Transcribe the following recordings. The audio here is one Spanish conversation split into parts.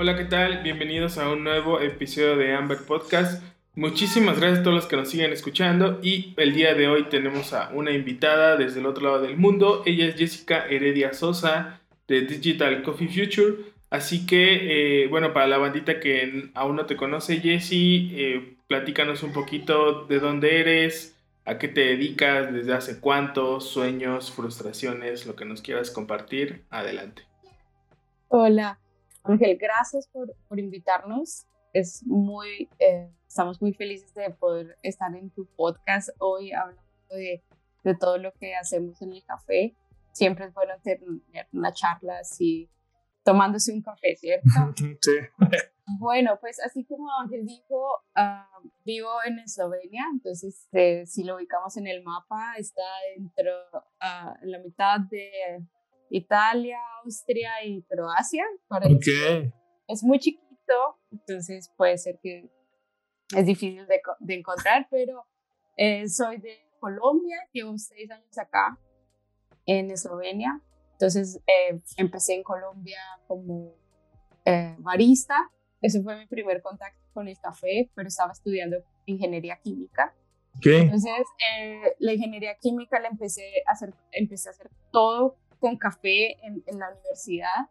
Hola, ¿qué tal? Bienvenidos a un nuevo episodio de Amber Podcast. Muchísimas gracias a todos los que nos siguen escuchando y el día de hoy tenemos a una invitada desde el otro lado del mundo. Ella es Jessica Heredia Sosa de Digital Coffee Future. Así que, eh, bueno, para la bandita que aún no te conoce, Jessie, eh, platícanos un poquito de dónde eres, a qué te dedicas, desde hace cuántos, sueños, frustraciones, lo que nos quieras compartir. Adelante. Hola, Ángel, gracias por, por invitarnos. Es muy, eh, estamos muy felices de poder estar en tu podcast hoy hablando de, de, todo lo que hacemos en el café. Siempre es bueno tener una charla así, tomándose un café, ¿cierto? Sí. Bueno, pues así como Ángel dijo, uh, vivo en Eslovenia, entonces eh, si lo ubicamos en el mapa, está dentro, uh, en la mitad de Italia, Austria y Croacia. Okay. Es muy chiquito, entonces puede ser que es difícil de, de encontrar, pero eh, soy de Colombia, llevo seis años acá en Eslovenia. Entonces eh, empecé en Colombia como eh, barista. Ese fue mi primer contacto con el café, pero estaba estudiando ingeniería química. Okay. Entonces, la ingeniería química la empecé a hacer, empecé a hacer todo con café en, en, la universidad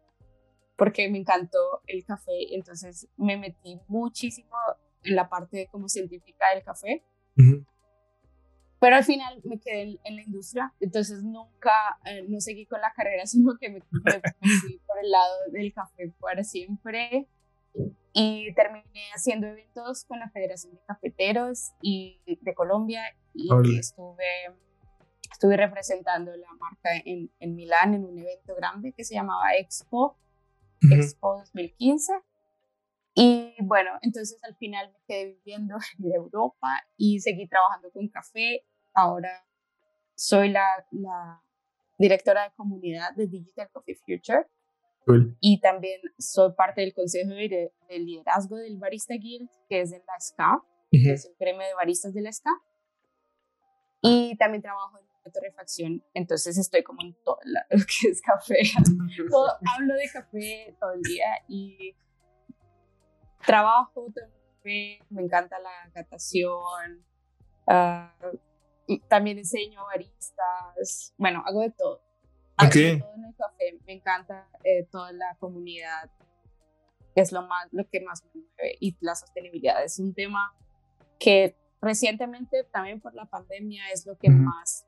porque me encantó el café, entonces me metí muchísimo en la parte como científica del café. Uh -huh. Pero al final me quedé en, en la industria, entonces nunca, eh, no seguí con la carrera, sino que me, me, fui por el lado del café para siempre. Y terminé haciendo eventos con la Federación de Cafeteros y de Colombia y Olé. estuve estuve representando la marca en, en, Milán en un evento grande que se llamaba Expo, uh -huh. Expo 2015. Y bueno, entonces al final me quedé viviendo en Europa y seguí trabajando con café. Ahora soy la, la directora de comunidad de Digital Coffee Future. Cool. Y también soy parte del consejo de, de, liderazgo del Barista Guild, que es de la SCA, uh -huh. que es el premio de baristas de la SCA. Y también trabajo en torrefacción, entonces estoy como en todo lo que es café. todo, hablo de café todo el día y trabajo, café, me encanta la catación, uh, y también enseño baristas, bueno, hago de todo. Hago okay. de todo en el café, me encanta eh, toda la comunidad, es lo, más, lo que más me mueve, y la sostenibilidad es un tema que recientemente también por la pandemia es lo que -huh. más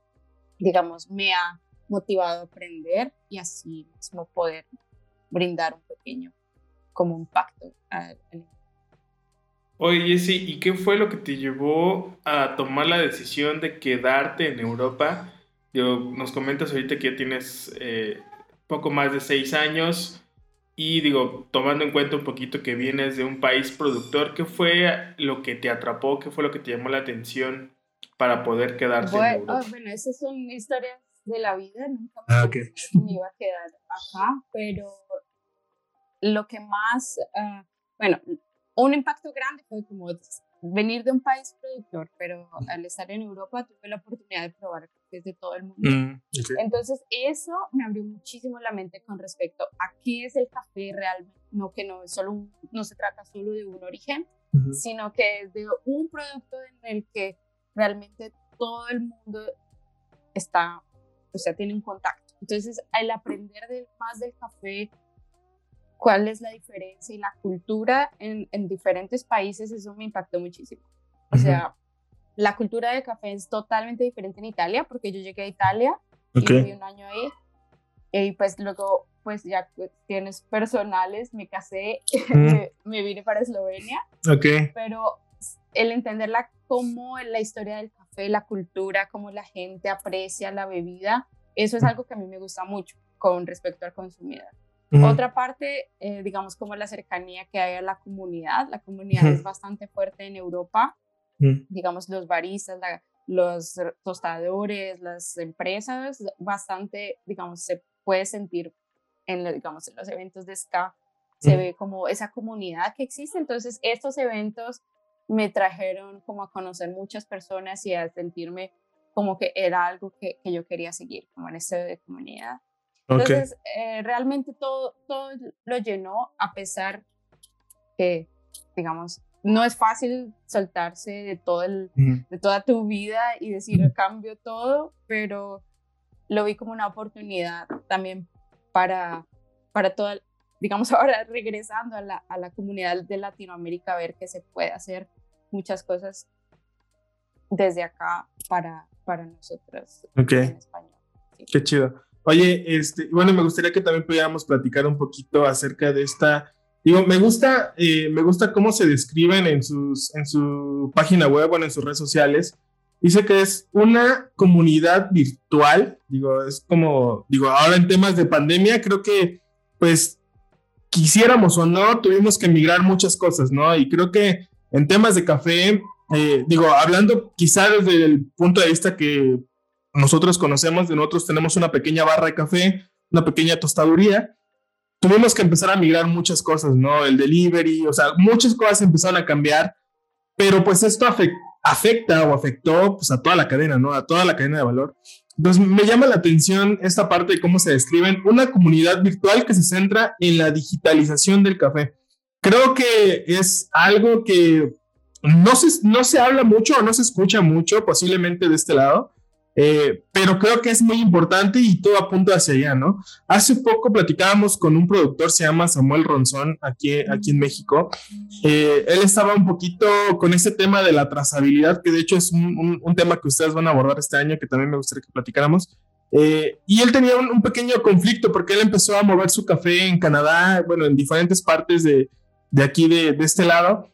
digamos, me ha motivado a aprender y así mismo poder brindar un pequeño como impacto al Oye, Jessy, ¿y qué fue lo que te llevó a tomar la decisión de quedarte en Europa? Yo, nos comentas ahorita que ya tienes eh, poco más de seis años y digo, tomando en cuenta un poquito que vienes de un país productor, ¿qué fue lo que te atrapó? ¿Qué fue lo que te llamó la atención para poder quedarte bueno, en Europa? Oh, bueno, esas son historias de la vida, nunca ah, okay. me iba a quedar acá, pero lo que más, uh, bueno, un impacto grande fue como venir de un país productor, pero al estar en Europa tuve la oportunidad de probar cafés de todo el mundo. Mm, okay. Entonces eso me abrió muchísimo la mente con respecto a qué es el café realmente, no que no, es solo un, no se trata solo de un origen, uh -huh. sino que es de un producto en el que realmente todo el mundo está, o sea, tiene un contacto. Entonces, al aprender de, más del café, cuál es la diferencia y la cultura en, en diferentes países, eso me impactó muchísimo. O uh -huh. sea, la cultura del café es totalmente diferente en Italia, porque yo llegué a Italia okay. y viví un año ahí, y pues luego, pues ya cuestiones personales, me casé, mm. me, me vine para Eslovenia, okay. pero el entender la, cómo la historia del café, la cultura, cómo la gente aprecia la bebida, eso es algo que a mí me gusta mucho con respecto al consumidor. Otra parte, eh, digamos, como la cercanía que hay a la comunidad. La comunidad es bastante fuerte en Europa. Digamos, los baristas, los tostadores, las empresas, bastante, digamos, se puede sentir en, digamos, en los eventos de ska, se ve como esa comunidad que existe. Entonces, estos eventos me trajeron como a conocer muchas personas y a sentirme como que era algo que, que yo quería seguir, como en esta comunidad. Entonces, eh, realmente todo, todo lo llenó a pesar que, digamos, no es fácil soltarse de, todo el, de toda tu vida y decir cambio todo, pero lo vi como una oportunidad también para, para toda, digamos ahora regresando a la, a la comunidad de Latinoamérica, ver que se puede hacer muchas cosas desde acá para, para nosotros en español. Qué chido. Oye, este, bueno, me gustaría que también pudiéramos platicar un poquito acerca de esta. Digo, me gusta, eh, me gusta cómo se describen en, sus, en su página web, bueno, en sus redes sociales. Dice que es una comunidad virtual. Digo, es como, digo, ahora en temas de pandemia, creo que, pues, quisiéramos o no, tuvimos que migrar muchas cosas, ¿no? Y creo que en temas de café, eh, digo, hablando quizá desde el punto de vista que nosotros conocemos, de nosotros tenemos una pequeña barra de café, una pequeña tostaduría, tuvimos que empezar a migrar muchas cosas, ¿no? El delivery, o sea, muchas cosas empezaron a cambiar, pero pues esto afecta o afectó pues a toda la cadena, ¿no? A toda la cadena de valor. Entonces me llama la atención esta parte de cómo se describen una comunidad virtual que se centra en la digitalización del café. Creo que es algo que no se, no se habla mucho o no se escucha mucho posiblemente de este lado, eh, pero creo que es muy importante y todo apunta hacia allá, ¿no? Hace poco platicábamos con un productor, se llama Samuel Ronzón, aquí, aquí en México. Eh, él estaba un poquito con ese tema de la trazabilidad, que de hecho es un, un, tema que ustedes van a abordar este año, que también me gustaría que platicáramos. Eh, y él tenía un, un, pequeño conflicto porque él empezó a mover su café en Canadá, bueno, en diferentes partes de, de aquí, de, de este lado.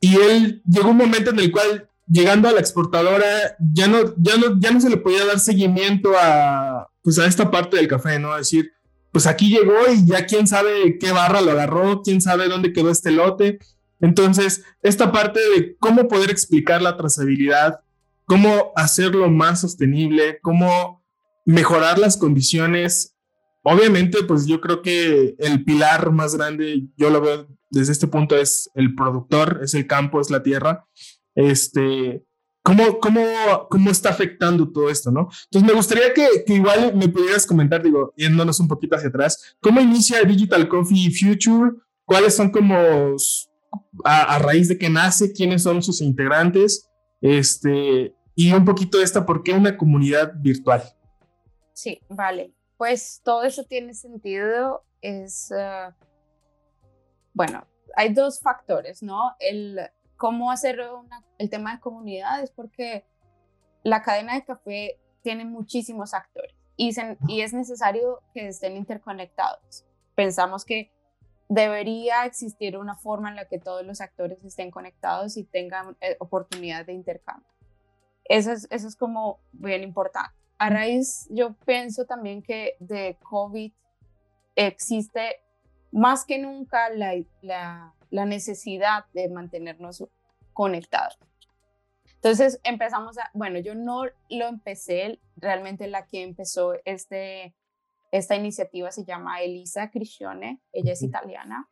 Y él llegó un momento en el cual llegando a la exportadora, ya no, ya no, ya no se le podía dar seguimiento a, pues a esta parte del café, ¿no? A decir, pues aquí llegó y ya quién sabe qué barra lo agarró, quién sabe dónde quedó este lote. Entonces, esta parte de cómo poder explicar la trazabilidad, cómo hacerlo más sostenible, cómo mejorar las condiciones. Obviamente, pues yo creo que el pilar más grande, yo lo veo desde este punto, es el productor, es el campo, es la tierra este, ¿cómo, cómo, cómo está afectando todo esto, ¿no? Entonces me gustaría que, que, igual me pudieras comentar, digo, yéndonos un poquito hacia atrás, ¿cómo inicia Digital Coffee Future? ¿Cuáles son como a, a raíz de que nace? ¿Quiénes son sus integrantes? Este, y un poquito de esta, ¿por qué una comunidad virtual? Sí, vale. Pues todo eso tiene sentido. Es, uh, bueno, hay dos factores, ¿no? El, cómo hacer el tema de comunidades, porque la cadena de café tiene muchísimos actores y, es necesario que estén interconectados. Pensamos que debería existir una forma en la que todos los actores estén conectados y tengan eh, oportunidad de intercambio. Eso es, eso es como bien importante. A raíz, yo pienso también que de COVID existe más que nunca la, la la necesidad de mantenernos conectados. Entonces empezamos a, bueno, yo no lo empecé, realmente la que empezó este, esta iniciativa se llama Elisa Criscione, ella es italiana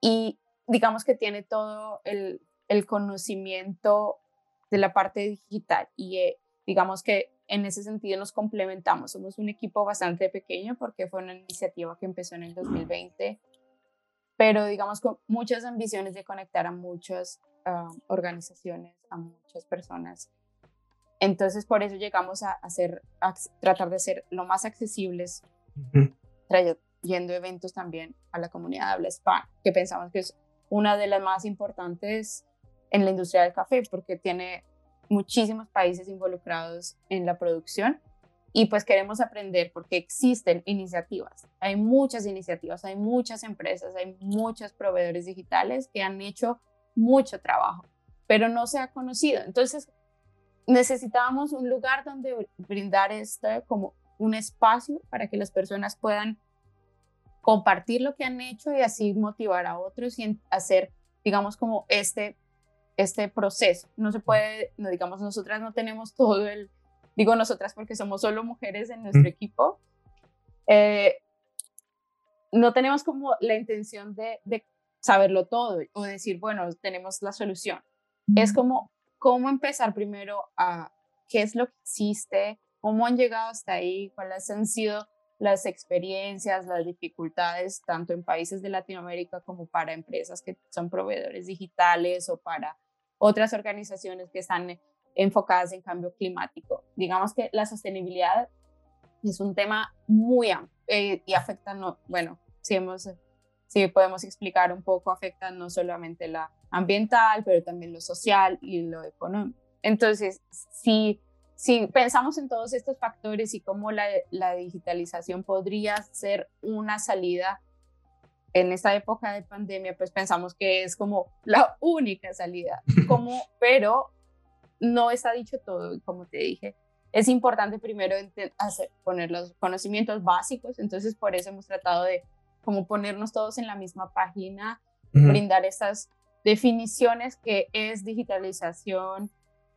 y digamos que tiene todo el, el conocimiento de la parte digital y eh, digamos que en ese sentido nos complementamos. Somos un equipo bastante pequeño porque fue una iniciativa que empezó en el 2020 pero digamos con muchas ambiciones de conectar a muchas ah, organizaciones, a muchas personas. Entonces, por eso llegamos a, hacer, a tratar de ser lo más accesibles, trayendo eventos también a la comunidad de habla hispana, que pensamos que es una de las más importantes en la industria del café, porque tiene muchísimos países involucrados en la producción y pues queremos aprender porque existen iniciativas. Hay muchas iniciativas, hay muchas empresas, hay muchos proveedores digitales que han hecho mucho trabajo, pero no se ha conocido. Entonces, necesitábamos un lugar donde brindar esto como un espacio para que las personas puedan compartir lo que han hecho y así motivar a otros y hacer, digamos, como este, este proceso. No se puede, no digamos, nosotras no tenemos todo el, digo nosotras porque somos solo mujeres en nuestro equipo, eh, no tenemos como la intención de, de, saberlo todo o decir, bueno, tenemos la solución. Es como cómo empezar primero a qué es lo que existe, cómo han llegado hasta ahí, cuáles han sido las experiencias, las dificultades, tanto en países de Latinoamérica como para empresas que son proveedores digitales o para otras organizaciones que están enfocadas en cambio climático. Digamos que la sostenibilidad es un tema muy amplio eh, y afecta, no, bueno, si, hemos, si podemos explicar un poco, afecta no solamente la ambiental, pero también lo social y lo económico. Entonces, si si pensamos en todos estos factores y cómo la, la, digitalización podría ser una salida en esta época de pandemia, pues pensamos que es como la única salida, como, pero no está dicho todo, y como te dije, es importante primero hacer, poner los conocimientos básicos, entonces por eso hemos tratado de como ponernos todos en la misma página, brindar estas definiciones que es digitalización,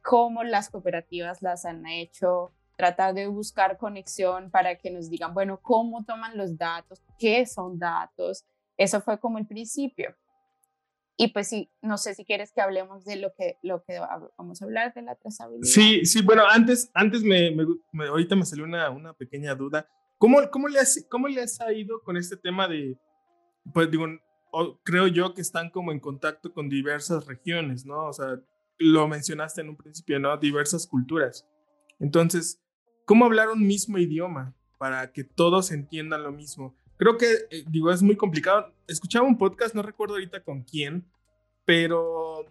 cómo las cooperativas las han hecho, tratar de buscar conexión para que nos digan, bueno, cómo toman los datos, qué son datos. Eso fue como el principio. Y pues sí, no sé si quieres que hablemos de lo que, lo que vamos a hablar de la trazabilidad. Sí, sí, bueno, antes, antes me, me, ahorita me salió una, una pequeña duda. ¿Cómo, cómo, le has, ¿Cómo les ha ido con este tema de, pues digo, creo yo que están como en contacto con diversas regiones, ¿no? O sea, lo mencionaste en un principio, ¿no? Diversas culturas. Entonces, ¿cómo hablar un mismo idioma para que todos entiendan lo mismo? Creo que, eh, digo, es muy complicado. Escuchaba un podcast, no recuerdo ahorita con quién, pero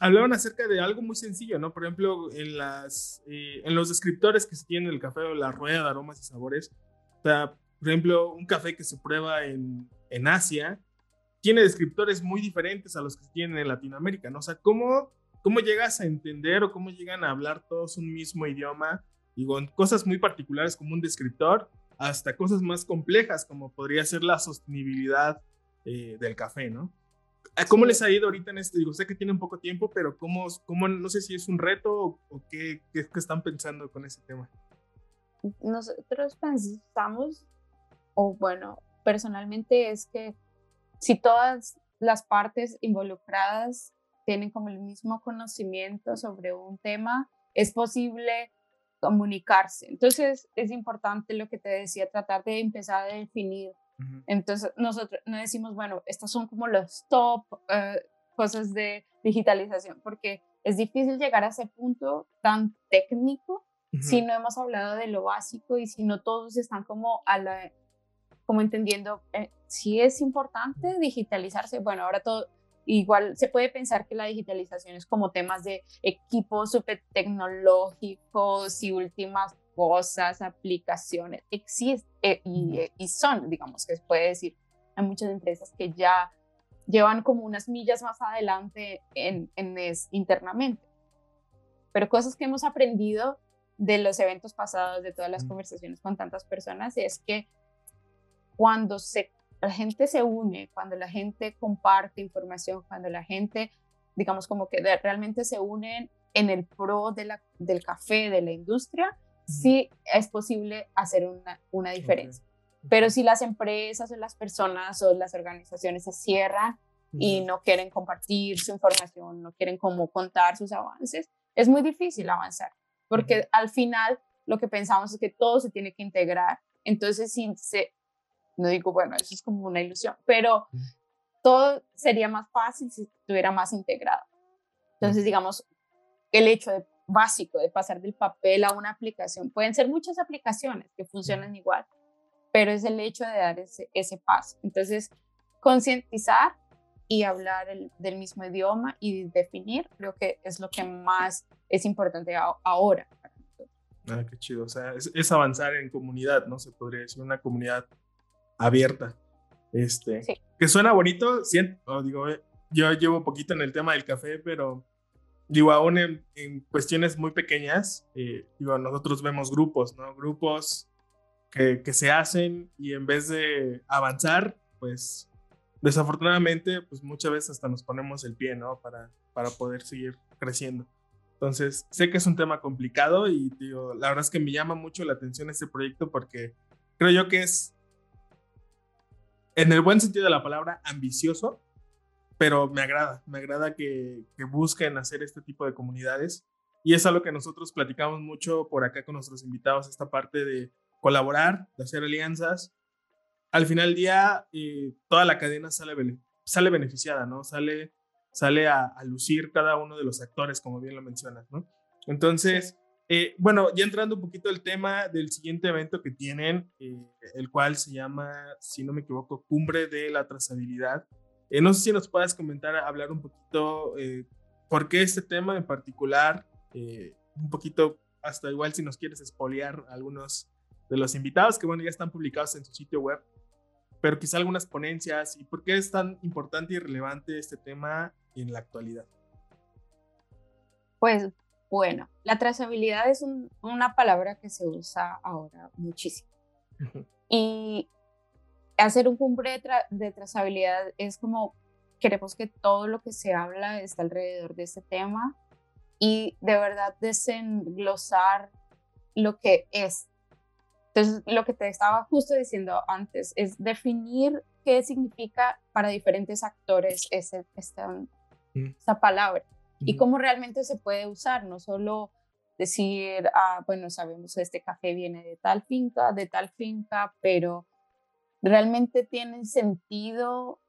hablaban acerca de algo muy sencillo, ¿no? Por ejemplo, en, las, eh, en los descriptores que se tienen el café o la rueda de aromas y sabores. O sea, por ejemplo, un café que se prueba en, en Asia tiene descriptores muy diferentes a los que se tienen en Latinoamérica, ¿no? O sea, ¿cómo ¿Cómo llegas a entender o cómo llegan a hablar todos un mismo idioma? Digo, en cosas muy particulares como un descriptor, hasta cosas más complejas como podría ser la sostenibilidad eh, del café, ¿no? ¿Cómo les ha ido ahorita en esto? Digo, sé que tienen poco tiempo, pero ¿cómo, cómo no sé si es un reto o, qué, qué, están pensando con ese tema? Nosotros pensamos, o bueno, personalmente es que si todas las partes involucradas tienen como el mismo conocimiento sobre un tema, es posible comunicarse. Entonces es importante lo que te decía, tratar de empezar a definir. Entonces nosotros no decimos, bueno, estas son como los top eh, cosas de digitalización, porque es difícil llegar a ese punto tan técnico si no hemos hablado de lo básico y si no todos están como a la como entendiendo eh, si es importante digitalizarse. Bueno, ahora todo Igual se puede pensar que la digitalización es como temas de equipos súper tecnológicos y últimas cosas, aplicaciones, existen eh, y, eh, y, son, digamos, que se puede decir, hay muchas empresas que ya llevan como unas millas más adelante en, en es, internamente. Pero cosas que hemos aprendido de los eventos pasados, de todas las conversaciones con tantas personas, es que cuando se la gente se une, cuando la gente comparte información, cuando la gente, digamos, como que realmente se unen en el pro de la, del café, de la industria, sí es posible hacer una, una diferencia. Pero si las empresas o las personas o las organizaciones se cierran y no quieren compartir su información, no quieren como contar sus avances, es muy difícil avanzar, porque al final lo que pensamos es que todo se tiene que integrar. Entonces, si se, no digo, bueno, eso es como una ilusión, pero todo sería más fácil si estuviera más integrado. Entonces, digamos, el hecho de, básico de pasar del papel a una aplicación, pueden ser muchas aplicaciones que funcionan igual, pero es el hecho de dar ese, ese paso. Entonces, concientizar y hablar del mismo idioma y definir, creo que es lo que más es importante ahora. Ah, qué chido. O sea, es, es, avanzar en comunidad, ¿no? Se podría decir una comunidad abierta. Este, que suena bonito, siento, digo, eh, yo llevo poquito en el tema del café, pero digo, aún en, cuestiones muy pequeñas, eh, digo, nosotros vemos grupos, ¿no? Grupos que, que, se hacen y en vez de avanzar, pues desafortunadamente, pues muchas veces hasta nos ponemos el pie, ¿no? Para, para poder seguir creciendo. Entonces, sé que es un tema complicado y digo, la verdad es que me llama mucho la atención este proyecto porque creo yo que es, en el buen sentido de la palabra, ambicioso, pero me agrada, me agrada que, que busquen hacer este tipo de comunidades y es algo que nosotros platicamos mucho por acá con nuestros invitados, esta parte de colaborar, de hacer alianzas. Al final del día, eh, toda la cadena sale, sale beneficiada, ¿no? Sale sale a, lucir cada uno de los actores, como bien lo mencionas, ¿no? Entonces, eh, bueno, ya entrando un poquito al tema del siguiente evento que tienen, eh, el cual se llama, si no me equivoco, Cumbre de la Trazabilidad. Eh, no sé si nos puedas comentar, hablar un poquito por qué este tema en particular, un poquito, hasta igual si nos quieres espolear algunos de los invitados que, bueno, ya están publicados en su sitio web, pero quizá algunas ponencias y por qué es tan importante y relevante este tema en la actualidad? Pues bueno, la trazabilidad es una palabra que se usa ahora muchísimo. Y hacer un cumbre de, trazabilidad es como queremos que todo lo que se habla está alrededor de este tema y de verdad desenglosar lo que es. Entonces, lo que te estaba justo diciendo antes es definir qué significa para diferentes actores ese, esta, esa palabra y cómo realmente se puede usar, no solo decir, ah, bueno, sabemos este café viene de tal finca, de tal finca, pero realmente tiene sentido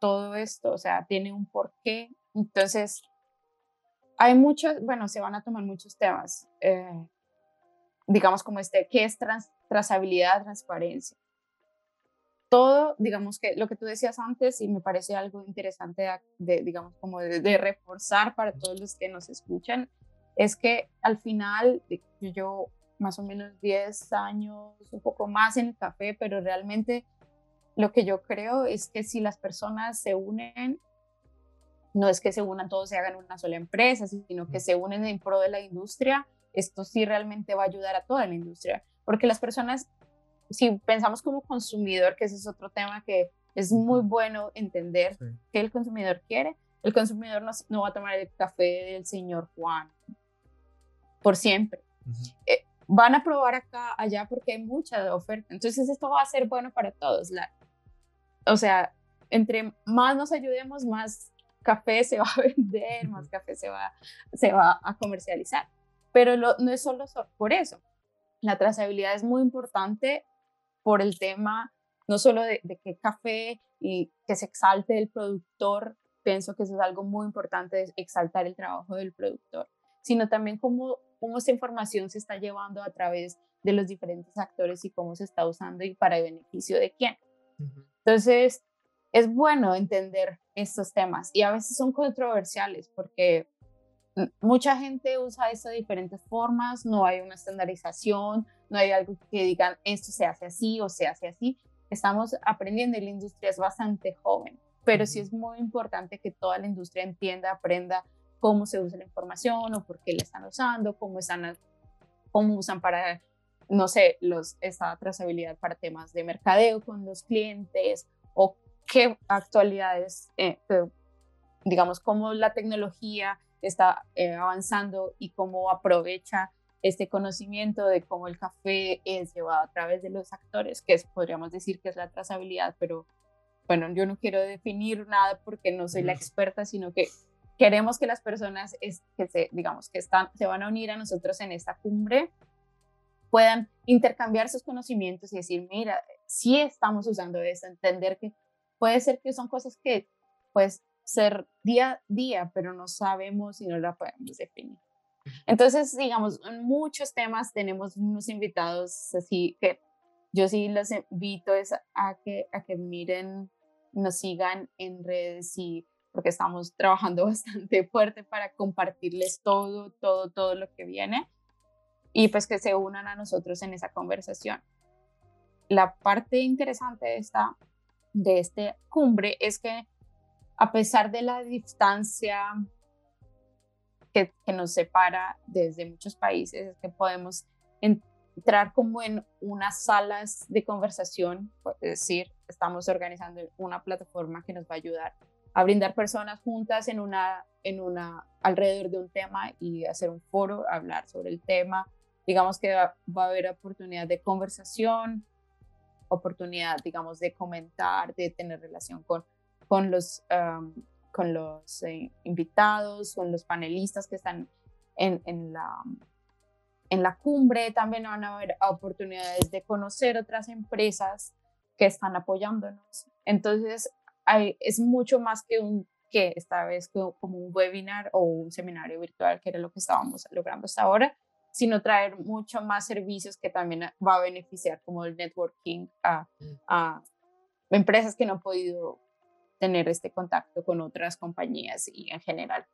todo esto, o sea, tiene un porqué. Entonces, hay muchos, bueno, se van a tomar muchos temas, eh, digamos como este, ¿qué es trazabilidad, transparencia? Todo, digamos que lo que tú decías antes y me parece algo interesante de, digamos, como de, reforzar para todos los que nos escuchan, es que al final yo más o menos 10 años, un poco más en el café, pero realmente lo que yo creo es que si las personas se unen, no es que se unan todos y hagan una sola empresa, sino que se unen en pro de la industria, esto sí realmente va a ayudar a toda la industria, porque las personas si pensamos como consumidor, que ese es otro tema que es muy bueno entender qué el consumidor quiere, el consumidor no, va a tomar el café del señor Juan por siempre. Eh, van a probar acá, allá, porque hay mucha oferta. Entonces esto va a ser bueno para todos. La, o sea, entre más nos ayudemos, más café se va a vender, más café se va, se va a comercializar. Pero no es solo por eso. La trazabilidad es muy importante por el tema no solo de, qué café y que se exalte el productor, pienso que eso es algo muy importante, exaltar el trabajo del productor, sino también cómo, cómo esta información se está llevando a través de los diferentes actores y cómo se está usando y para el beneficio de quién. Entonces, es bueno entender estos temas y a veces son controversiales porque mucha gente usa esto de diferentes formas, no hay una estandarización, no hay algo que digan esto se hace así o se hace así. Estamos aprendiendo y la industria es bastante joven, pero sí es muy importante que toda la industria entienda, aprenda cómo se usa la información o por qué la están usando, cómo, están, cómo usan para, no sé, los, esta trazabilidad para temas de mercadeo con los clientes o qué actualidades, eh, digamos, cómo la tecnología está eh, avanzando y cómo aprovecha este conocimiento de cómo el café es llevado a través de los actores, que es, podríamos decir que es la trazabilidad, pero bueno, yo no quiero definir nada porque no soy la experta, sino que queremos que las personas es, que se, digamos, que están, se van a unir a nosotros en esta cumbre puedan intercambiar sus conocimientos y decir, mira, sí estamos usando esto, entender que puede ser que son cosas que pues ser día a día, pero no sabemos y no la podemos definir. Entonces, digamos, en muchos temas tenemos unos invitados así que yo sí los invito a que, a que miren, nos sigan en redes y porque estamos trabajando bastante fuerte para compartirles todo, todo, todo lo que viene y pues que se unan a nosotros en esa conversación. La parte interesante de esta, de este cumbre es que a pesar de la distancia que, nos separa desde muchos países, es que podemos entrar como en unas salas de conversación, es decir, estamos organizando una plataforma que nos va a ayudar a brindar personas juntas en una, en una, alrededor de un tema y hacer un foro, hablar sobre el tema. Digamos que va, a haber oportunidad de conversación, oportunidad, digamos, de comentar, de tener relación con, con los, con los eh, invitados, con los panelistas que están en, en, la, en la cumbre. También van a haber oportunidades de conocer otras empresas que están apoyándonos. Entonces, es mucho más que un que esta vez como un webinar o un seminario virtual, que era lo que estábamos logrando hasta ahora, sino traer mucho más servicios que también va a beneficiar como el networking a, mm. a empresas que no han podido tener este contacto con otras compañías y en general.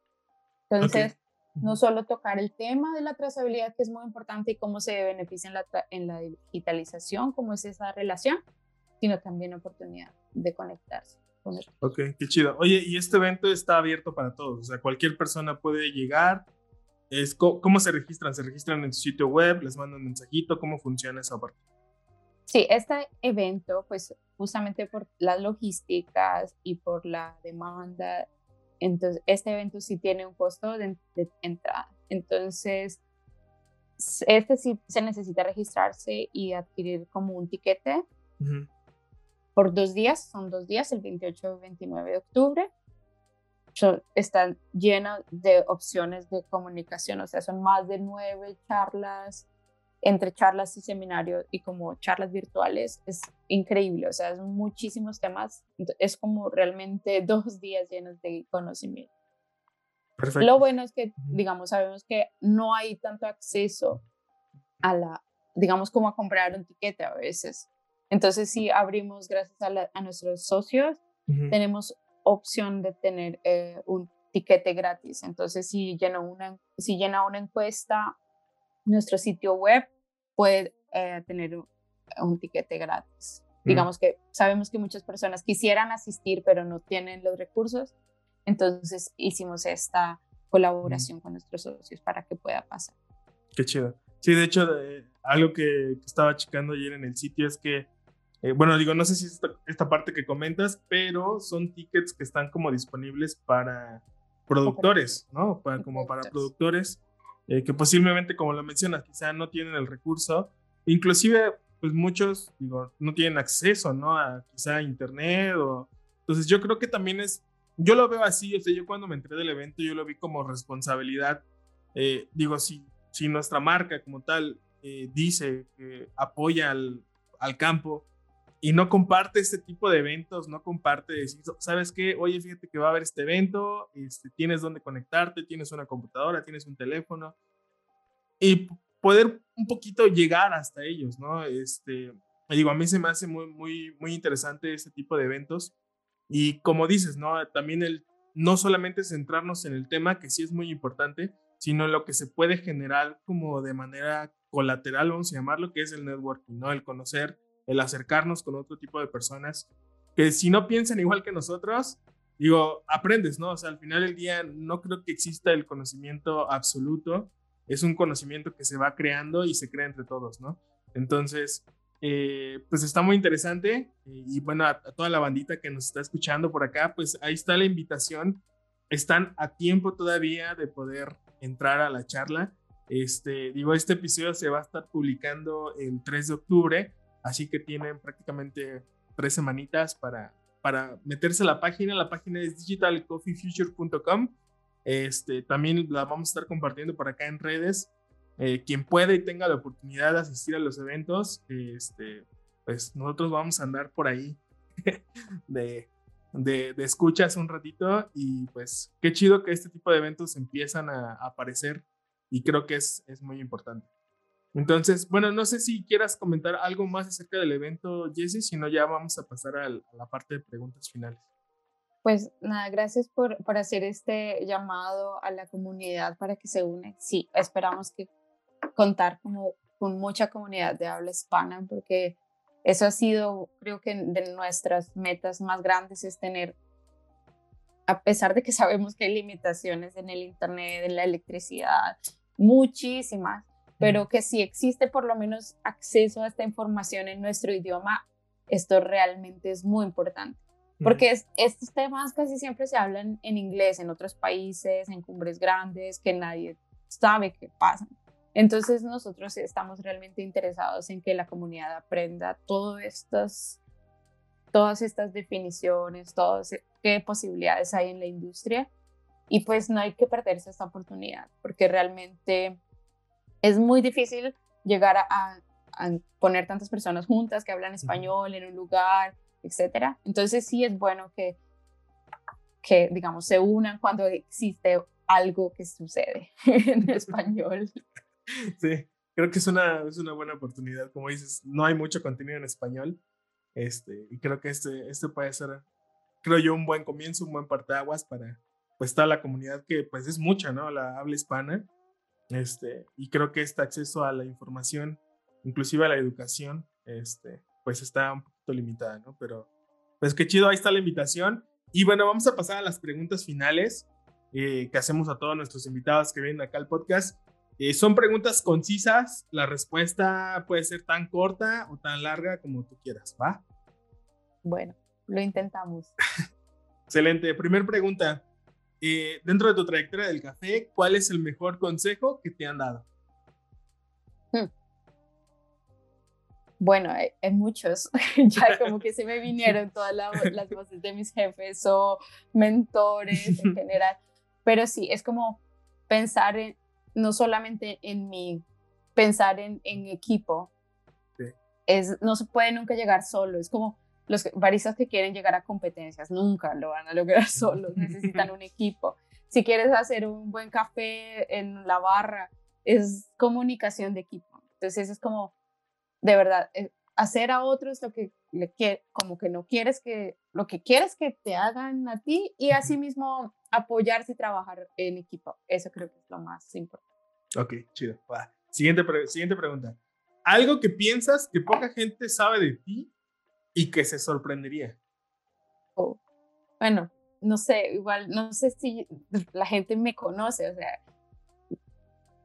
Entonces, no solo tocar el tema de la trazabilidad, que es muy importante y cómo se beneficia en la, en la digitalización, cómo es esa relación, sino también oportunidad de conectarse. Ok, qué chido. Oye, y este evento está abierto para todos, o sea, cualquier persona puede llegar. Es, ¿Cómo se registran? ¿Se registran en su sitio web? ¿Les mandan un mensajito? ¿Cómo funciona esa parte? Sí, este evento, pues justamente por las logísticas y por la demanda, entonces este evento sí tiene un costo de, entrada. Entonces, este sí se necesita registrarse y adquirir como un tiquete por dos días, son dos días, el 28 y 29 de octubre. Están llenas de opciones de comunicación, o sea, son más de nueve charlas, entre charlas y seminarios y como charlas virtuales, es increíble, o sea, son muchísimos temas, es como realmente dos días llenos de conocimiento. Perfecto. Lo bueno es que, digamos, sabemos que no hay tanto acceso a la, digamos, como a comprar un tiquete a veces. Entonces, si abrimos gracias a, nuestros socios, tenemos opción de tener eh, un tiquete gratis. Entonces, si llena una, si llena una encuesta, nuestro sitio web puede eh, tener un, tiquete gratis. Digamos que sabemos que muchas personas quisieran asistir, pero no tienen los recursos. Entonces, hicimos esta colaboración con nuestros socios para que pueda pasar. Qué chido. Sí, de hecho, algo que, que, estaba checando ayer en el sitio es que eh, bueno, digo, no sé si es esta, parte que comentas, pero son tickets que están como disponibles para productores, ¿no? Para, como para productores eh, que posiblemente, como lo mencionas, quizá no tienen el recurso. Inclusive, pues muchos, digo, no tienen acceso, ¿no? A quizá internet o... Entonces yo creo que también es, yo lo veo así, o sea, yo cuando me entré del evento, yo lo vi como responsabilidad. Eh, digo, si, si nuestra marca como tal dice que apoya al, al campo, y no comparte este tipo de eventos, no comparte decir, ¿sabes qué? Oye, fíjate que va a haber este evento, este, tienes dónde conectarte, tienes una computadora, tienes un teléfono, y poder un poquito llegar hasta ellos, ¿no? Este, digo, a mí se me hace muy, muy, muy interesante este tipo de eventos, y como dices, ¿no? También el no solamente centrarnos en el tema, que sí es muy importante, sino en lo que se puede generar como de manera colateral, vamos a llamarlo, que es el networking, ¿no? El conocer el acercarnos con otro tipo de personas que si no piensan igual que nosotros, digo, aprendes, ¿no? O sea, al final del día no creo que exista el conocimiento absoluto, es un conocimiento que se va creando y se crea entre todos, ¿no? Entonces, eh, pues está muy interesante y, bueno, a, toda la bandita que nos está escuchando por acá, pues ahí está la invitación, están a tiempo todavía de poder entrar a la charla. Este, digo, este episodio se va a estar publicando el 3 de octubre, Así que tienen prácticamente tres semanitas para, para meterse a la página. La página es digitalcoffeefuture.com. Este, también la vamos a estar compartiendo por acá en redes. Eh, quien pueda y tenga la oportunidad de asistir a los eventos, este, pues nosotros vamos a andar por ahí de, de, de, escuchas un ratito y pues qué chido que este tipo de eventos empiezan a, a aparecer y creo que es, es muy importante. Entonces, bueno, no sé si quieras comentar algo más acerca del evento, Jesse, si no ya vamos a pasar a, la parte de preguntas finales. Pues nada, gracias por, por, hacer este llamado a la comunidad para que se une. Sí, esperamos que contar como con mucha comunidad de habla hispana, porque eso ha sido, creo que de nuestras metas más grandes es tener, a pesar de que sabemos que hay limitaciones en el Internet, en la electricidad, muchísimas, pero que si existe por lo menos acceso a esta información en nuestro idioma, esto realmente es muy importante. Porque estos temas casi siempre se hablan en inglés en otros países, en cumbres grandes, que nadie sabe qué pasa. Entonces nosotros estamos realmente interesados en que la comunidad aprenda todas estas, todas estas definiciones, todas qué posibilidades hay en la industria. Y pues no hay que perderse esta oportunidad, porque realmente es muy difícil llegar a, a poner tantas personas juntas que hablan español en un lugar, etcétera. Entonces sí es bueno que, que, digamos, se unan cuando existe algo que sucede en español. Sí, creo que es una, es una buena oportunidad. Como dices, no hay mucho contenido en español. Este, y creo que este, este puede ser, creo yo, un buen comienzo, un buen parteaguas para pues toda la comunidad que pues es mucha, ¿no? La habla hispana. Este, y creo que este acceso a la información, inclusive a la educación, este, pues está un poquito limitada, ¿no? Pero pues qué chido, ahí está la invitación. Y bueno, vamos a pasar a las preguntas finales eh, que hacemos a todos nuestros invitados que vienen acá al podcast. Eh, son preguntas concisas, la respuesta puede ser tan corta o tan larga como tú quieras, ¿va? Bueno, lo intentamos. Excelente. Primer pregunta. Eh, dentro de tu trayectoria del café, ¿cuál es el mejor consejo que te han dado? Hmm. Bueno, hay, muchos, ya como que se me vinieron todas las voces de mis jefes o mentores en general, pero sí, es como pensar en, no solamente en mí, pensar en, en equipo. Es, no se puede nunca llegar solo, es como los baristas que quieren llegar a competencias, nunca lo van a lograr solos, necesitan un equipo. Si quieres hacer un buen café en la barra, es comunicación de equipo. Entonces es como de verdad, eh, hacer a otros lo que le quiere, como que no quieres que, lo que quieres que te hagan a ti y asimismo apoyarse y trabajar en equipo. Eso creo que es lo más importante. Ok, chido. Siguiente, siguiente pregunta. Algo que piensas que poca gente sabe de ti y que se sorprendería. Oh, bueno, no sé, igual, no sé si la gente me conoce, o sea,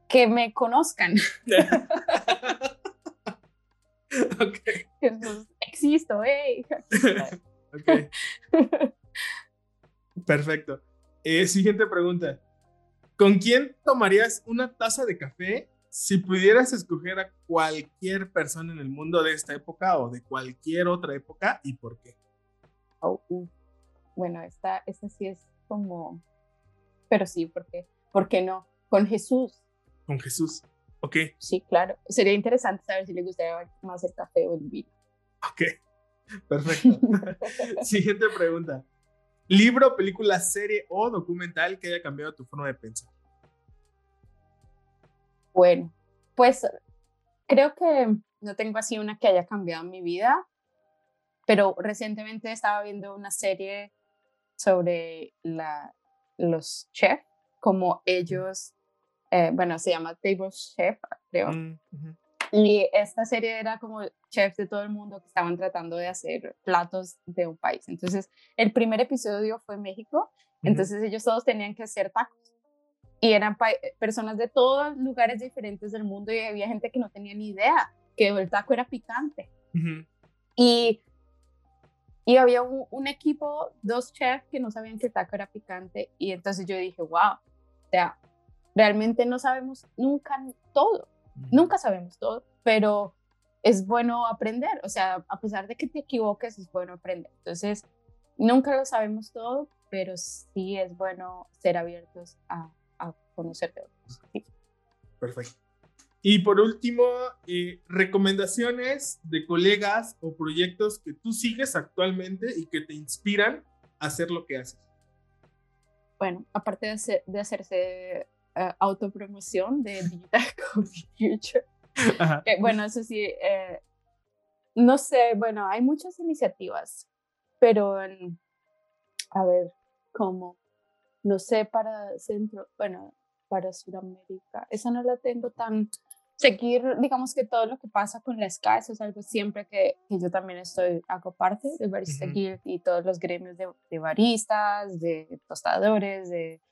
que me conozcan. Ok. existo, hey. ok. Perfecto. Eh, siguiente pregunta. ¿Con quién tomarías una taza de café si pudieras escoger a cualquier persona en el mundo de esta época o de cualquier otra época y por qué? Oh, uh. Bueno, esta, esta sí es como, pero sí, ¿por qué? ¿Por qué no? Con Jesús. Con Jesús. Ok. Sí, claro. Sería interesante saber si le gustaría más el café o el vino. Ok, perfecto. Siguiente pregunta. ¿Libro, película, serie o documental que haya cambiado tu forma de pensar? Bueno, pues creo que no tengo así una que haya cambiado mi vida, pero recientemente estaba viendo una serie sobre la, los chefs, como ellos eh, bueno, se llama Table Chef, creo. Mm, y esta serie era como chefs de todo el mundo que estaban tratando de hacer platos de un país. Entonces, el primer episodio fue México, entonces ellos todos tenían que hacer tacos. Y eran personas de todos lugares diferentes del mundo y había gente que no tenía ni idea que el taco era picante. Y y había un, un, equipo, dos chefs que no sabían que el taco era picante. Y entonces yo dije, wow, o sea, realmente no sabemos nunca todo, nunca sabemos todo, pero es bueno aprender, o sea, a pesar de que te equivoques, es bueno aprender. Entonces, nunca lo sabemos todo, pero sí es bueno ser abiertos a, a conocer de otros. Perfecto. Y por último, eh, recomendaciones de colegas o proyectos que tú sigues actualmente y que te inspiran a hacer lo que haces. Bueno, aparte de, de hacerse uh, autopromoción de Digital Coffee Future. bueno, eso sí, eh, no sé, bueno, hay muchas iniciativas, pero a ver, ¿cómo? No sé, para Centro, bueno, para Sudamérica, esa no la tengo tan seguir, digamos que todo lo que pasa con la SCA, eso es algo siempre que, que yo también estoy, hago parte del Barista Guild y todos los gremios de, de, baristas, de tostadores, de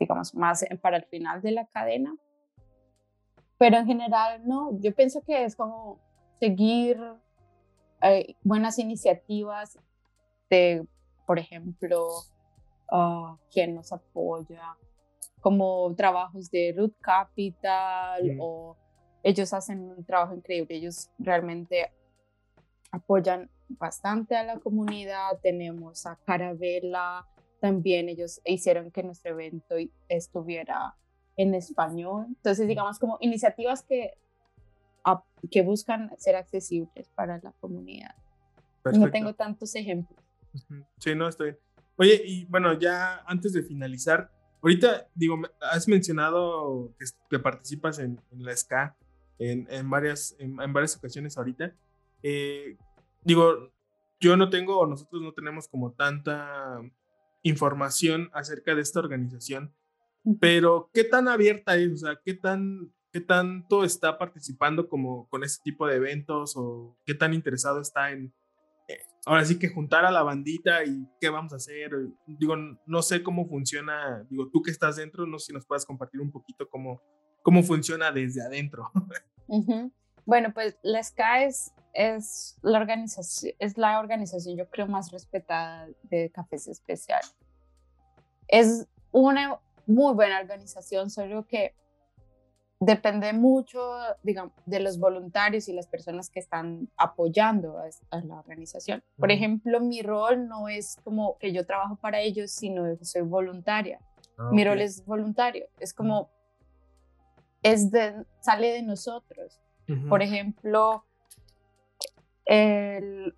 digamos, más para el final de la cadena. pero en general no, yo pienso que es como seguir eh, buenas iniciativas de, por ejemplo, uh, quien nos apoya, como trabajos de Root Capital o ellos hacen un trabajo increíble, ellos realmente apoyan bastante a la comunidad, tenemos a Carabela, también ellos hicieron que nuestro evento estuviera en español, entonces digamos como iniciativas que, que buscan ser accesibles para la comunidad. No tengo tantos ejemplos. Sí, no, estoy. Oye, y bueno, ya antes de finalizar, ahorita, digo, has mencionado que, participas en, la SCA en, en varias, en, varias ocasiones ahorita. Eh, digo, yo no tengo, nosotros no tenemos como tanta información acerca de esta organización, pero ¿qué tan abierta es? O sea, ¿qué, tan, qué tanto está participando como con este tipo de eventos o qué tan interesado está en, ahora sí que juntar a la bandita y qué vamos a hacer? Digo, no sé cómo funciona, digo, tú que estás dentro, no sé si nos puedes compartir un poquito cómo, cómo funciona desde adentro. Bueno, pues la SCA es, la organización, es la organización, yo creo, más respetada de cafés especiales. Es una muy buena organización, solo que depende mucho, digamos, de los voluntarios y las personas que están apoyando a, la organización. Por ejemplo, mi rol no es como que yo trabajo para ellos, sino que soy voluntaria. Ah, mi rol es voluntario, es como, es de, sale de nosotros. Por ejemplo, el,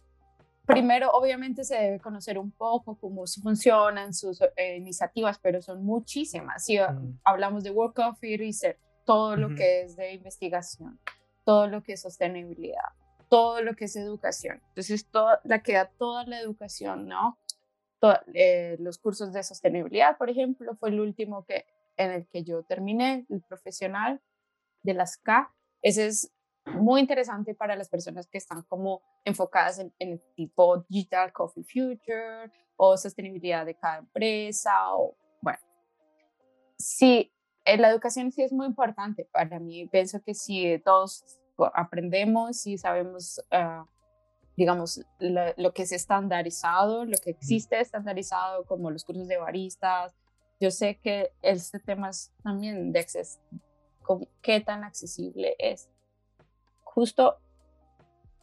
primero obviamente se debe conocer un poco cómo funcionan sus eh, iniciativas, pero son muchísimas. Si mm. hablamos de Work Coffee Research, todo lo que es de investigación, todo lo que es sostenibilidad, todo lo que es educación. Entonces, toda, la queda toda la educación, ¿no? Eh, los cursos de sostenibilidad, por ejemplo, fue el último que, en el que yo terminé, el profesional de las K. Ese es muy interesante para las personas que están como enfocadas en, el tipo Digital Coffee Future o sostenibilidad de cada empresa o bueno. Sí, eh, la educación sí es muy importante para mí. Pienso que si todos aprendemos y sabemos, ah, digamos, lo, que es estandarizado, lo que existe estandarizado como los cursos de baristas, yo sé que este tema es también de acceso, qué tan accesible es justo,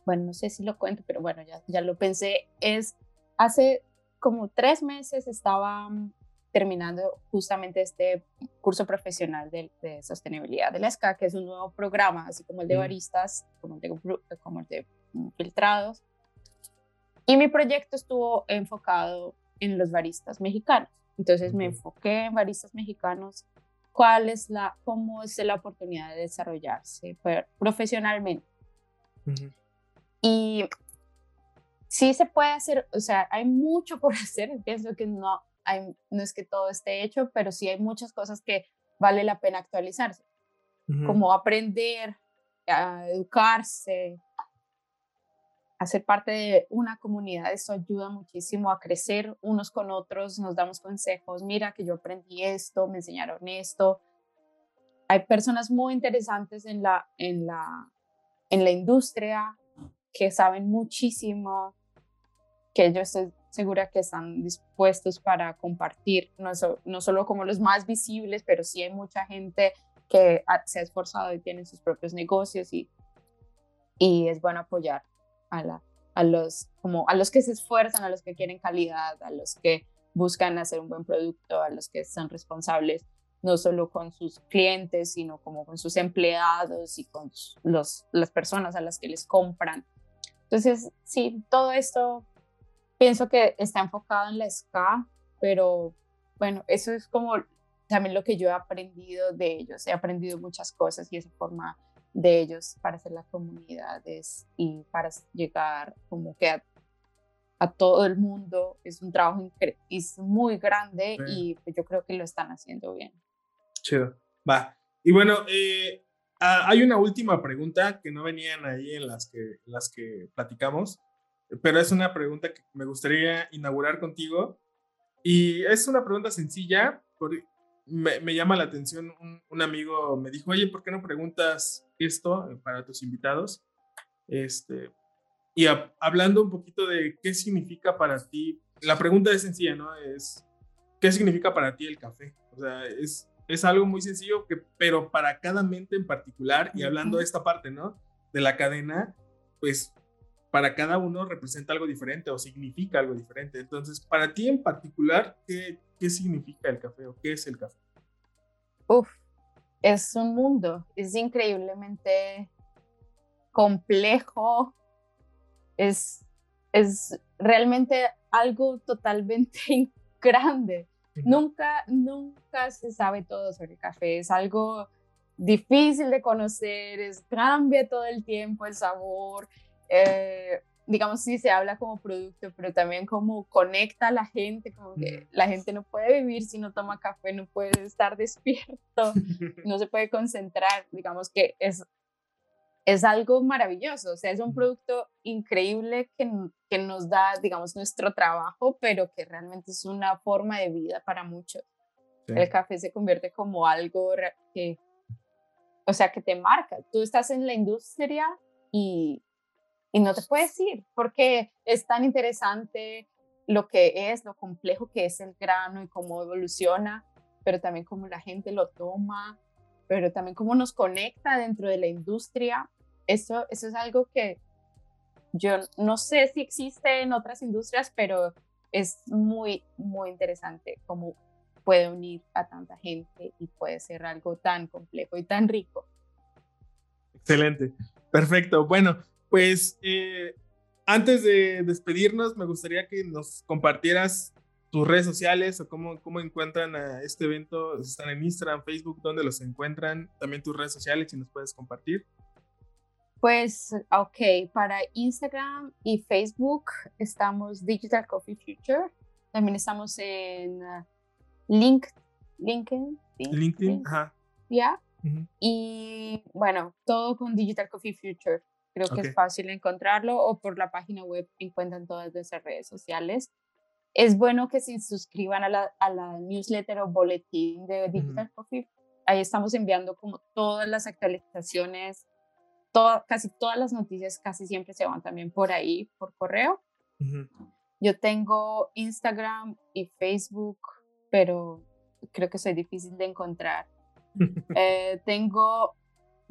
bueno, no sé si lo cuento, pero bueno, ya, ya lo pensé, es hace como tres meses estaba mm, terminando justamente este curso profesional de, sostenibilidad de la SCA, que es un nuevo programa, así como el de baristas, como el de, como el de mm, filtrados. Y mi proyecto estuvo enfocado en los baristas mexicanos. Entonces me enfoqué en baristas mexicanos cuál es la, cómo es la oportunidad de desarrollarse profesionalmente. Y sí se puede hacer, o sea, hay mucho por hacer, pienso que no, hay, no es que todo esté hecho, pero sí hay muchas cosas que vale la pena actualizarse, como aprender, a educarse, a ser parte de una comunidad, eso ayuda muchísimo a crecer unos con otros, nos damos consejos, mira que yo aprendí esto, me enseñaron esto. Hay personas muy interesantes en la, en la, en la industria que saben muchísimo, que yo estoy segura que están dispuestos para compartir, no, no solo como los más visibles, pero sí hay mucha gente que se ha esforzado y tiene sus propios negocios y, y es bueno apoyar a, los, como a los que se esfuerzan, a los que quieren calidad, a los que buscan hacer un buen producto, a los que son responsables no solo con sus clientes, sino como con sus empleados y con los, las personas a las que les compran. Entonces, sí, todo esto pienso que está enfocado en la SCA, pero bueno, eso es como también lo que yo he aprendido de ellos. He aprendido muchas cosas y esa forma de ellos para hacer las comunidades y para llegar como que a, todo el mundo. Es un trabajo es muy grande y pues yo creo que lo están haciendo bien. Chido. Va. Y bueno, eh, hay una última pregunta que no venían ahí en las que, las que platicamos, pero es una pregunta que me gustaría inaugurar contigo. Y es una pregunta sencilla. me, llama la atención, un, amigo me dijo, oye, ¿por qué no preguntas esto para tus invitados? Este, y hablando un poquito de qué significa para ti, la pregunta es sencilla, ¿no? Es, ¿qué significa para ti el café? O sea, es, es algo muy sencillo, que, pero para cada mente en particular, y hablando de esta parte, ¿no? De la cadena, pues para cada uno representa algo diferente o significa algo diferente. Entonces, para ti en particular, ¿qué, qué significa el café o qué es el café? Uf, es un mundo, es increíblemente complejo, es, es realmente algo totalmente grande. Nunca, nunca se sabe todo sobre el café, es algo difícil de conocer, es, cambia todo el tiempo el sabor, eh, digamos, sí se habla como producto, pero también como conecta a la gente, como que la gente no puede vivir si no toma café, no puede estar despierto, no se puede concentrar, digamos que es, es algo maravilloso, o sea, es un producto increíble que, que nos da, digamos, nuestro trabajo, pero que realmente es una forma de vida para muchos. El café se convierte como algo que, o sea, que te marca. Tú estás en la industria y y no te puedes ir porque es tan interesante lo que es, lo complejo que es el grano y cómo evoluciona, pero también cómo la gente lo toma, pero también cómo nos conecta dentro de la industria. Eso, eso es algo que yo no sé si existe en otras industrias, pero es muy, muy interesante cómo puede unir a tanta gente y puede ser algo tan complejo y tan rico. Excelente, perfecto. Bueno, pues eh, antes de despedirnos, me gustaría que nos compartieras tus redes sociales o cómo, cómo encuentran a este evento. Están en Instagram, Facebook, ¿dónde los encuentran? También tus redes sociales, si nos puedes compartir. Pues, ok, para Instagram y Facebook estamos Digital Coffee Future. También estamos en uh, Link, LinkedIn. LinkedIn, ajá. Ya. Y bueno, todo con Digital Coffee Future. Creo que es fácil encontrarlo o por la página web encuentran todas nuestras redes sociales. Es bueno que se suscriban a la, a la newsletter o boletín de Digital Coffee. Ahí estamos enviando como todas las actualizaciones, casi todas las noticias casi siempre se van también por ahí, por correo. Yo tengo Instagram y Facebook, pero creo que soy difícil de encontrar. eh, tengo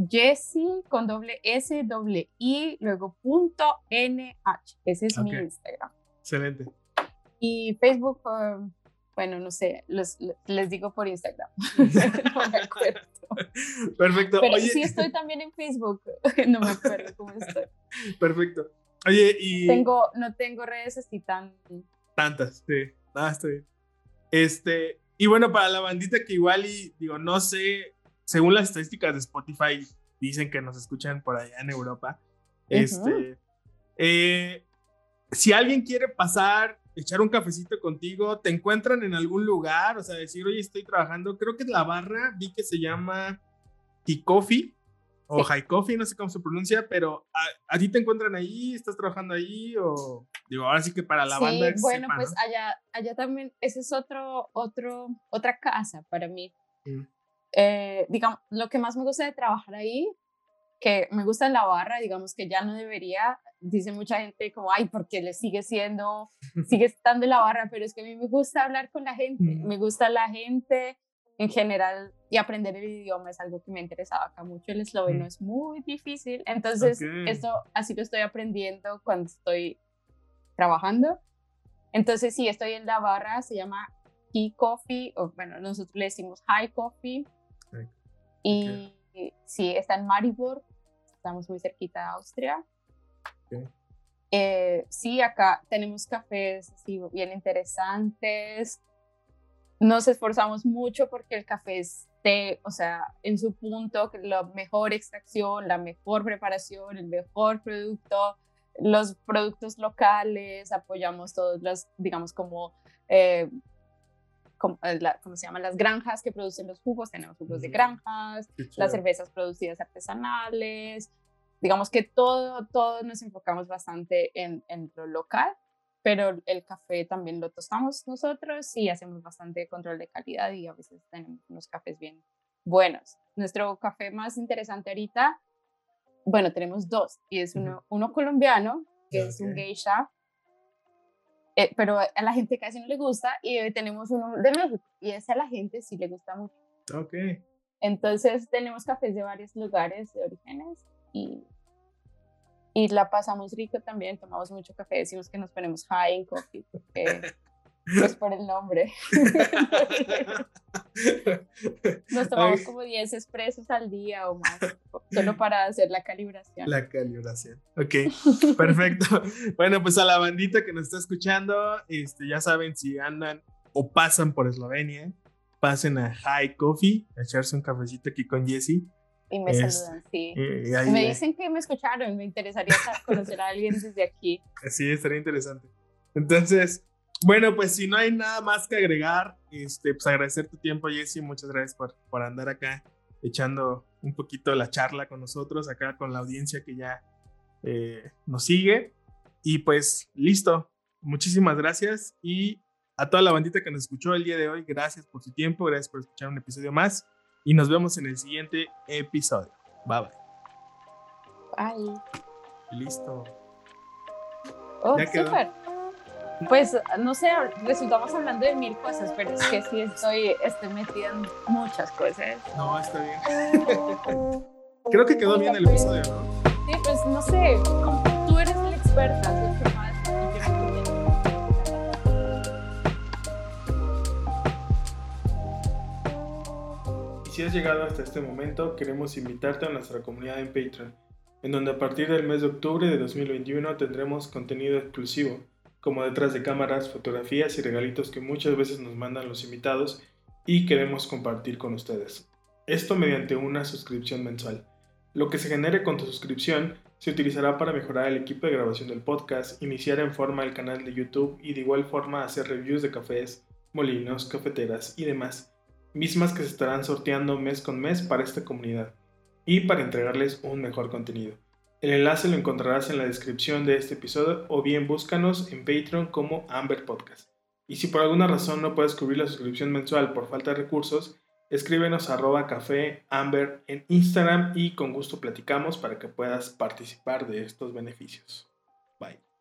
Jessie con doble S, doble I, luego punto NH. Ese es mi Instagram. Excelente. Y Facebook, um, bueno, no sé, les digo por Instagram. no me acuerdo. Perfecto. Pero sí estoy también en Facebook. no me acuerdo cómo estoy. Perfecto. Oye, y. Tengo, no tengo redes así tan. Tantas, sí. Ah, estoy bien. Este. Y bueno, para la bandita que igual y digo, no sé según las estadísticas de Spotify, dicen que nos escuchan por allá en Europa. Este, eh, si alguien quiere pasar, echar un cafecito contigo, te encuentran en algún lugar, o sea, decir, oye, estoy trabajando, creo que la barra vi que se llama Coffee o High Coffee, no sé cómo se pronuncia, pero ¿a, ti te encuentran ahí? ¿Estás trabajando ahí? O digo, ahora sí que para la banda. bueno, pues allá, allá también, ese es otro, otro, otra casa para mí. Mm. Eh, digamos, lo que más me gusta de trabajar ahí, que me gusta en la barra, digamos que ya no debería, dice mucha gente como, ay, porque le sigue siendo, sigue estando en la barra, pero es que a mí me gusta hablar con la gente, me gusta la gente en general y aprender el idioma es algo que me interesaba acá mucho, el esloveno es muy difícil, entonces esto así lo estoy aprendiendo cuando estoy trabajando. Entonces, sí, estoy en la barra, se llama Key Coffee, o bueno, nosotros le decimos High Coffee, y sí, está en Maribor, estamos muy cerquita de Austria. Eh, sí, acá tenemos cafés bien interesantes. Nos esforzamos mucho porque el café esté, o sea, en su punto, la mejor extracción, la mejor preparación, el mejor producto, los productos locales, apoyamos todos los, digamos, como eh, eh, ¿cómo se llaman? Las granjas que producen los jugos, tenemos jugos de granjas, las cervezas producidas artesanales, digamos que todo, todo nos enfocamos bastante en, en lo local pero el café también lo tostamos nosotros y hacemos bastante control de calidad y a veces tenemos unos cafés bien buenos. Nuestro café más interesante ahorita, bueno, tenemos dos y es uno, uno colombiano, que es un geisha, eh, pero a la gente casi no le gusta y tenemos uno de México y ese a la gente sí le gusta mucho. Ok. Entonces tenemos cafés de varios lugares de orígenes y y la pasamos rico también, tomamos mucho café, decimos que nos ponemos high en coffee, porque, pues por el nombre. nos tomamos como 10 expresos al día o más, solo para hacer la calibración. La calibración, ok, perfecto. bueno, pues a la bandita que nos está escuchando, este, ya saben si andan o pasan por Eslovenia, pasen a High Coffee, a echarse un cafecito aquí con Jesse y me saludan, sí. me dicen que me escucharon, me interesaría conocer a alguien desde aquí. Sí, estaría interesante. Entonces, bueno, pues si no hay nada más que agregar, este, pues agradecer tu tiempo, Jesse. Muchas gracias por, por andar acá echando un poquito la charla con nosotros, acá con la audiencia que ya eh, nos sigue. Y pues listo, muchísimas gracias y a toda la bandita que nos escuchó el día de hoy, gracias por su tiempo, gracias por escuchar un episodio más y nos vemos en el siguiente episodio. Bye bye. Bye. Listo. Oh, súper. Pues no sé, resultamos hablando de mil cosas, pero es que sí estoy, estoy metida en muchas cosas. No, está bien. Creo que quedó bien el episodio, ¿no? Sí, pues no sé, tú eres la experta, si has llegado hasta este momento, queremos invitarte a nuestra comunidad en Patreon, en donde a partir del mes de octubre de 2021 tendremos contenido exclusivo, como detrás de cámaras, fotografías y regalitos que muchas veces nos mandan los invitados y queremos compartir con ustedes. Esto mediante una suscripción mensual. Lo que se genere con tu suscripción se utilizará para mejorar el equipo de grabación del podcast, iniciar en forma el canal de YouTube y de igual forma hacer reviews de cafés, molinos, cafeteras y demás mismas que se estarán sorteando mes con mes para esta comunidad y para entregarles un mejor contenido. El enlace lo encontrarás en la descripción de este episodio o bien búscanos en Patreon como Amber Podcast. Y si por alguna razón no puedes cubrir la suscripción mensual por falta de recursos, escríbenos arroba café Amber en Instagram y con gusto platicamos para que puedas participar de estos beneficios. Bye.